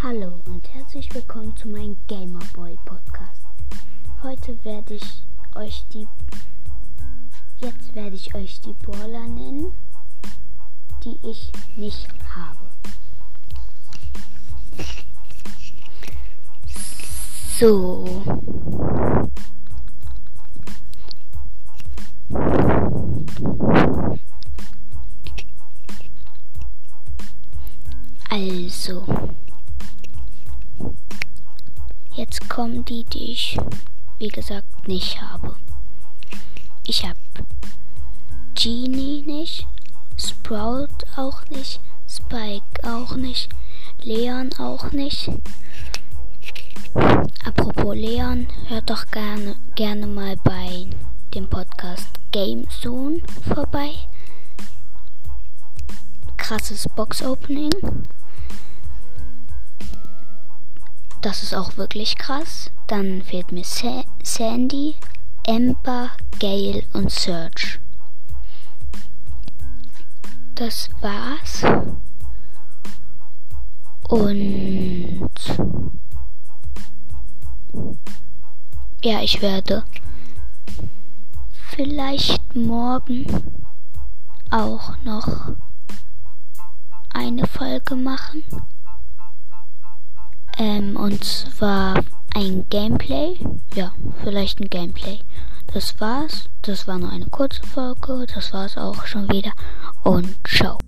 Hallo und herzlich willkommen zu meinem Gamerboy Podcast. Heute werde ich euch die jetzt werde ich euch die Brawler nennen, die ich nicht habe. So. Also. Jetzt kommen die, die ich, wie gesagt, nicht habe. Ich habe Genie nicht, Sprout auch nicht, Spike auch nicht, Leon auch nicht. Apropos Leon, hört doch gerne, gerne mal bei dem Podcast Game Zone vorbei. Krasses Box Opening. Das ist auch wirklich krass. Dann fehlt mir Sa Sandy, Ember, Gale und Search. Das war's. Und ja, ich werde vielleicht morgen auch noch eine Folge machen. Ähm, und zwar ein Gameplay. Ja, vielleicht ein Gameplay. Das war's. Das war nur eine kurze Folge. Das war's auch schon wieder. Und ciao.